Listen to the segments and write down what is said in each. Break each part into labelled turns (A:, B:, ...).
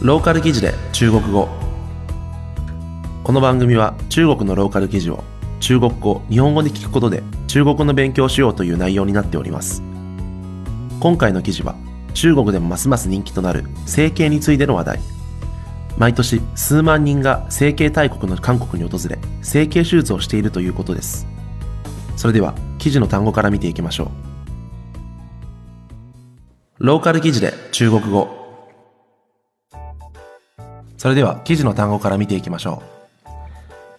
A: ローカル記事で中国語。この番組は中国のローカル記事を中国語日本語で聞くことで中国の勉強をしようという内容になっております。今回の記事は中国でもますます人気となる整形についての話題。毎年数万人が整形大国の韓国に訪れ整形手術をしているということです。それでは記事の単語から見ていきましょう。ローカル記事で中国語。それでは記事の単語から見ていきましょ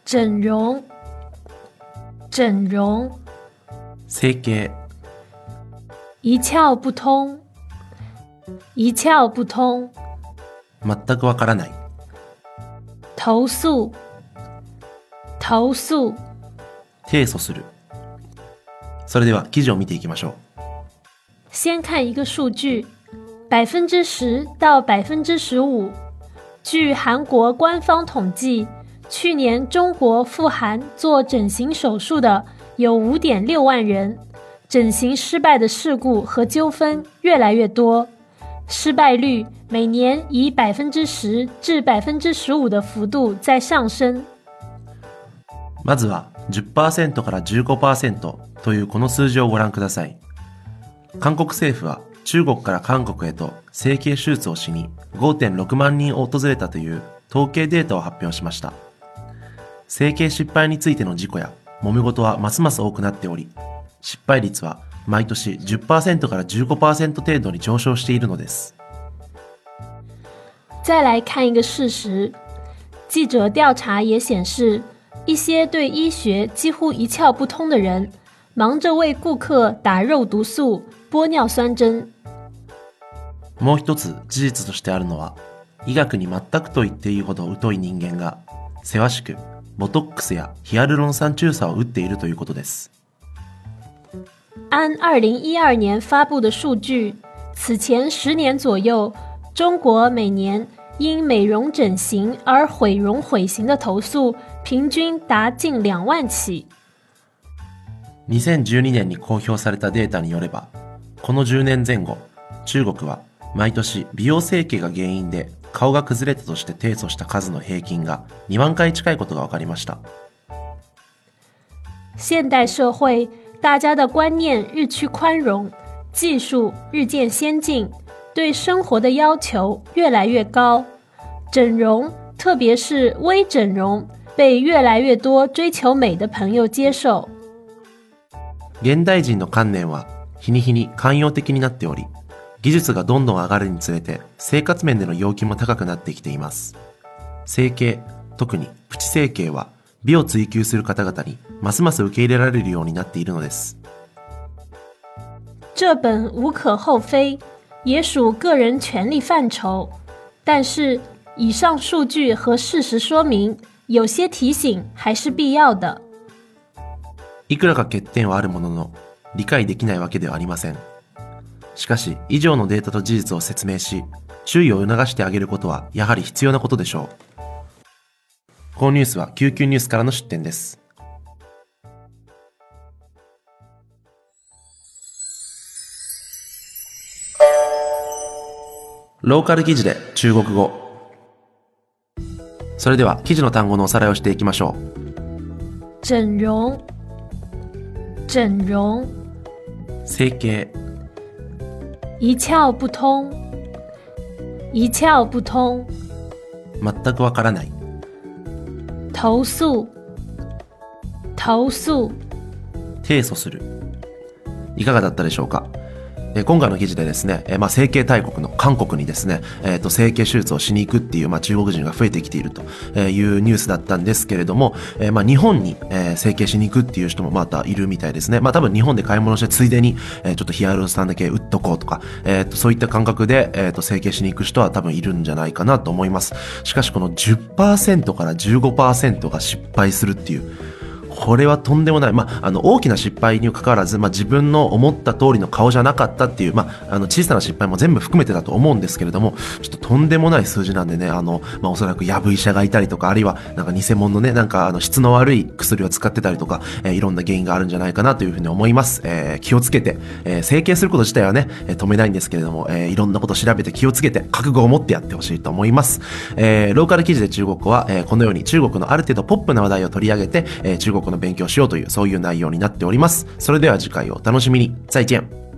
B: 整容，整容，
A: う整形。
B: 一窍不通，一窍不通，
A: 全くわからない。
B: 投诉，投诉，
A: 提訴する。それでは記事を見ていきましょう。
B: 先看一个数据，百分之十到百分之十五。据韩国官方统计，去年中国赴韩做整形手术的有五点六万人，整形失败的事故和纠纷越来越多，失败率每年以百分之十至百分之十五的幅度在上升。
A: まずは10%から15%というこの数字をご覧ください。韓国政府は 中国から韓国へと整形手術をしに5.6万人を訪れたという統計データを発表しました。整形失敗についての事故や揉め事はますます多くなっており、失敗率は毎年10%から15%程度に上昇しているのです。
B: 再来看一个事实，记者调查也显示，一些对医学几乎一窍不通的人，忙着为顾客打肉毒素、玻尿酸针。
A: もう一つ事実としてあるのは、医学に全くと言っていいほど疎い人間が、せわしくボトックスやヒアルロン酸注射を打っているということです。
B: 按二零一二年发布的数据，此前十年左右，中国每年因美容整形而毁容毁形的投诉平均达近两万起。
A: 2012年に公表されたデータによれば、この10年前後、中国は毎年美容整形が原因で顔が崩れたとして提訴した数の平均が2万回近いことが分かりました。
B: 现代社会，大家的观念日趋宽容，技术日渐先进，对生活的要求越来越高。整容，特别是微整容，被越来越多追求美的朋友接受。
A: 現代人の観念は日に日に寛容的になっており、技術がどんどん上がるにつれて生活面での要求も高くなってきています。整形、特にプチ整形は美を追求する方々にますます受け入れられるようになっているのです。
B: 这本无可厚非，也属个人权利范畴。但是，以上数据和事实说明，有些提醒还是必要的。
A: いくらか欠点はあるものの、理解できないわけではありません。しかし、以上のデータと事実を説明し、注意を促してあげることはやはり必要なことでしょう。このニュースは救急ニュースからの出展です。ローカル記事で中国語。それでは記事の単語のおさらいをしていきましょう。
B: 整容，整容，
A: 整形、
B: 一窍不通，一窍不通，
A: 全くわからない。
B: 投诉，投诉，
A: 提訴する。いかがだったでしょうか？今回の記事でですね、えまあ、整形大国の韓国にですね、えーと整形手術をしに行くっていう、まあ、中国人が増えてきているというニュースだったんですけれども、えまあ、日本に、え整形しに行くっていう人もまたいるみたいですね。まあ、多分日本で買い物してついでに、ちょっとヒアルロン酸だけ打っとこうとか、えーとそういった感覚で、えーと整形しに行く人は多分いるんじゃないかなと思います。しかしこの10%から15%が失敗するっていう、これはとんでもない。まあ、あの、大きな失敗にかかわらず、まあ、自分の思った通りの顔じゃなかったっていう、まあ、あの、小さな失敗も全部含めてだと思うんですけれども、ちょっととんでもない数字なんでね、あの、まあ、おそらくやぶ医者がいたりとか、あるいは、なんか偽物のね、なんか、あの、質の悪い薬を使ってたりとか、えー、いろんな原因があるんじゃないかなというふうに思います。えー、気をつけて、えー、整形すること自体はね、止めないんですけれども、えー、いろんなこと調べて気をつけて、覚悟を持ってやってほしいと思います。えー、ローカル記事で中国は、えー、このように中国のある程度ポップな話題を取り上げて、えー、中国の勉強しようという、そういう内容になっております。それでは次回をお楽しみに。再见。